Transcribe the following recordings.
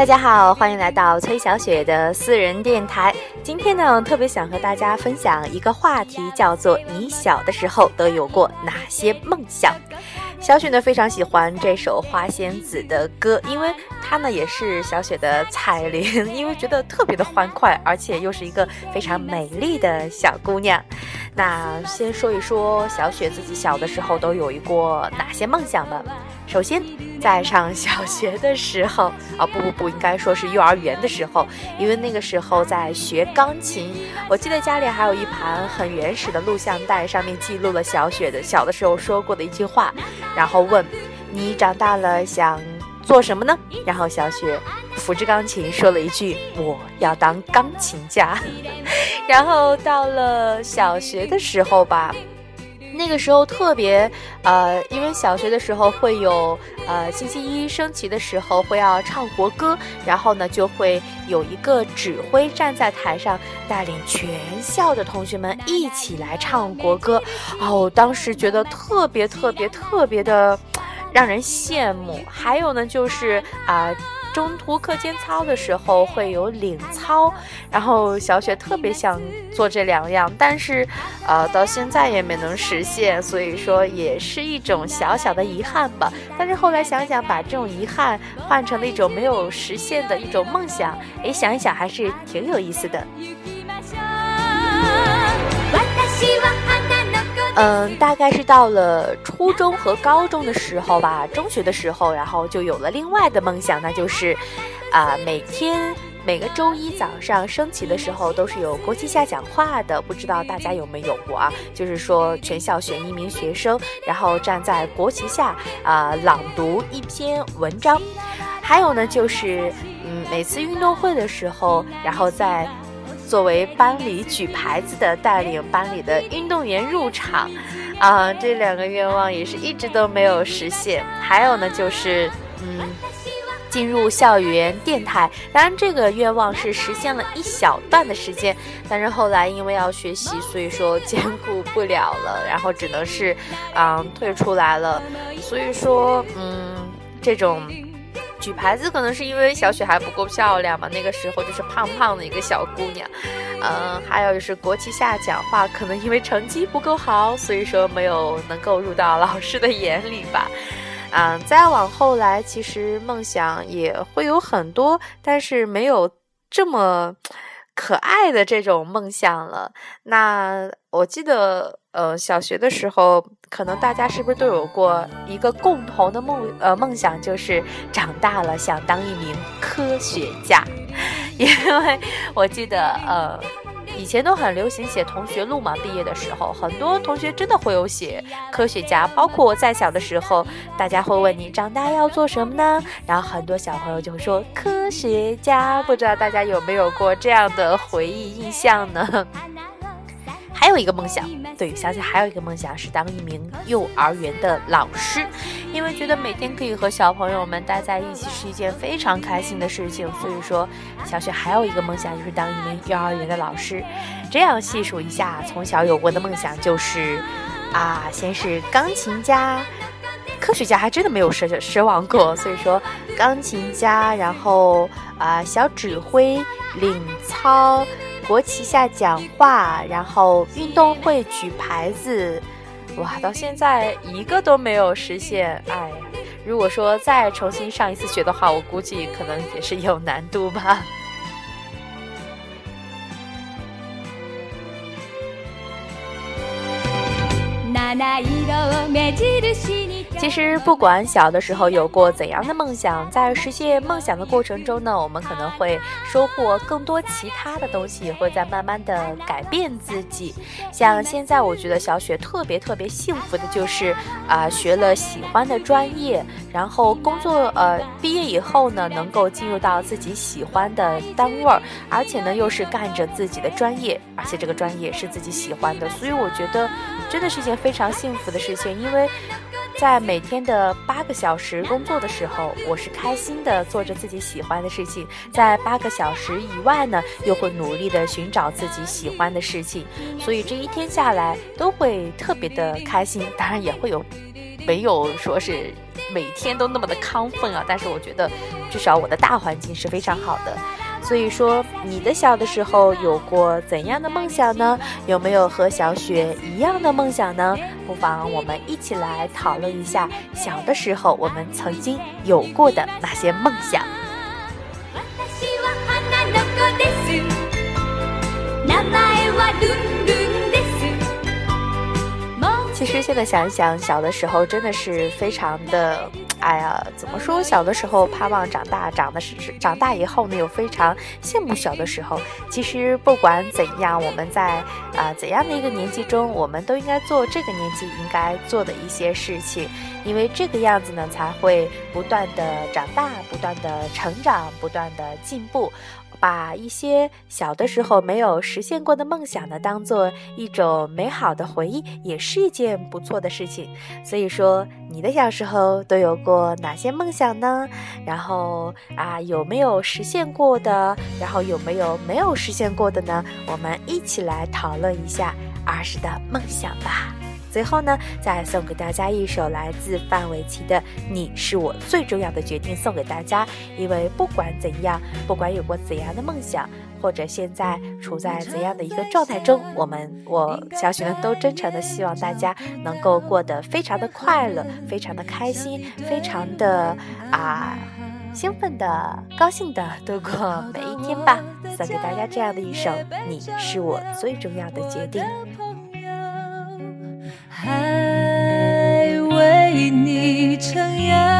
大家好，欢迎来到崔小雪的私人电台。今天呢，特别想和大家分享一个话题，叫做“你小的时候都有过哪些梦想”。小雪呢非常喜欢这首花仙子的歌，因为她呢也是小雪的彩铃，因为觉得特别的欢快，而且又是一个非常美丽的小姑娘。那先说一说小雪自己小的时候都有一过哪些梦想呢？首先，在上小学的时候，啊不不不，应该说是幼儿园的时候，因为那个时候在学钢琴。我记得家里还有一盘很原始的录像带，上面记录了小雪的小的时候说过的一句话，然后问你长大了想做什么呢？然后小雪扶着钢琴说了一句：“我要当钢琴家。”然后到了小学的时候吧。那个时候特别，呃，因为小学的时候会有，呃，星期一升旗的时候会要唱国歌，然后呢就会有一个指挥站在台上带领全校的同学们一起来唱国歌，哦，当时觉得特别特别特别的让人羡慕。还有呢就是啊。中途课间操的时候会有领操，然后小雪特别想做这两样，但是，呃，到现在也没能实现，所以说也是一种小小的遗憾吧。但是后来想想，把这种遗憾换成了一种没有实现的一种梦想，哎，想一想还是挺有意思的。嗯，大概是到了初中和高中的时候吧，中学的时候，然后就有了另外的梦想，那就是，啊，每天每个周一早上升旗的时候都是有国旗下讲话的，不知道大家有没有过啊？就是说全校选一名学生，然后站在国旗下啊朗读一篇文章，还有呢就是，嗯，每次运动会的时候，然后在。作为班里举牌子的，带领班里的运动员入场，啊，这两个愿望也是一直都没有实现。还有呢，就是嗯，进入校园电台。当然，这个愿望是实现了一小段的时间，但是后来因为要学习，所以说兼顾不了了，然后只能是嗯退出来了。所以说，嗯，这种。举牌子可能是因为小雪还不够漂亮嘛，那个时候就是胖胖的一个小姑娘，嗯，还有就是国旗下讲话，可能因为成绩不够好，所以说没有能够入到老师的眼里吧，嗯，再往后来，其实梦想也会有很多，但是没有这么可爱的这种梦想了。那我记得。呃，小学的时候，可能大家是不是都有过一个共同的梦？呃，梦想就是长大了想当一名科学家，因为我记得，呃，以前都很流行写同学录嘛。毕业的时候，很多同学真的会有写科学家，包括我在小的时候，大家会问你长大要做什么呢？然后很多小朋友就会说科学家。不知道大家有没有过这样的回忆印象呢？还有一个梦想，对，想起还有一个梦想是当一名幼儿园的老师，因为觉得每天可以和小朋友们待在一起是一件非常开心的事情，所以说小雪还有一个梦想就是当一名幼儿园的老师。这样细数一下，从小有过的梦想就是，啊，先是钢琴家，科学家还真的没有奢奢望过，所以说钢琴家，然后啊小指挥，领操。国旗下讲话，然后运动会举牌子，哇，到现在一个都没有实现。哎，如果说再重新上一次学的话，我估计可能也是有难度吧。其实，不管小的时候有过怎样的梦想，在实现梦想的过程中呢，我们可能会收获更多其他的东西，也会在慢慢的改变自己。像现在，我觉得小雪特别特别幸福的就是，啊，学了喜欢的专业，然后工作，呃，毕业以后呢，能够进入到自己喜欢的单位儿，而且呢，又是干着自己的专业，而且这个专业是自己喜欢的，所以我觉得真的是一件非常幸福的事情，因为。在每天的八个小时工作的时候，我是开心的做着自己喜欢的事情；在八个小时以外呢，又会努力的寻找自己喜欢的事情。所以这一天下来都会特别的开心，当然也会有没有说是每天都那么的亢奋啊，但是我觉得至少我的大环境是非常好的。所以说，你的小的时候有过怎样的梦想呢？有没有和小雪一样的梦想呢？不妨我们一起来讨论一下小的时候我们曾经有过的那些梦想。其实现在想一想，小的时候真的是非常的，哎呀，怎么说？小的时候盼望长大，长的是长大以后呢，又非常羡慕小的时候。其实不管怎样，我们在啊怎样的一个年纪中，我们都应该做这个年纪应该做的一些事情，因为这个样子呢，才会不断的长大，不断的成长，不断的进步。把一些小的时候没有实现过的梦想呢，当做一种美好的回忆，也是一件不错的事情。所以说，你的小时候都有过过哪些梦想呢？然后啊，有没有实现过的？然后有没有没有实现过的呢？我们一起来讨论一下儿时的梦想吧。最后呢，再送给大家一首来自范玮琪的《你是我最重要的决定》，送给大家。因为不管怎样，不管有过怎样的梦想，或者现在处在怎样的一个状态中，我们我小雪呢都真诚的希望大家能够过得非常的快乐，非常的开心，非常的啊兴奋的、高兴的度过每一天吧。送给大家这样的一首《你是我最重要的决定》。还为你撑腰，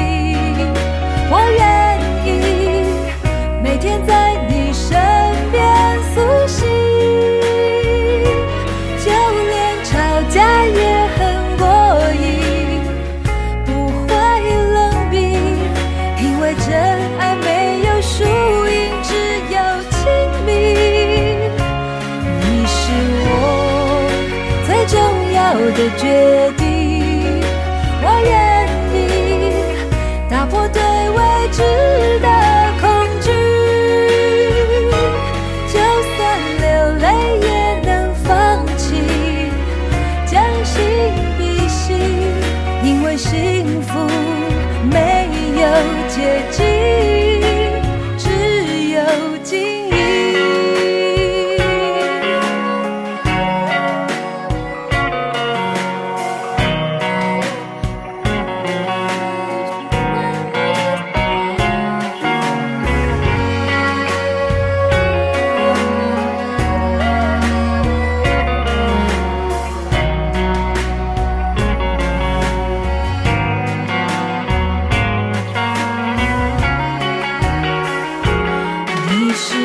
的决定，我愿意打破对未知的恐惧，就算流泪也能放弃，将心比心，因为幸福没有捷径。只有尽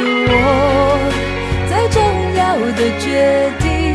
我最重要的决定。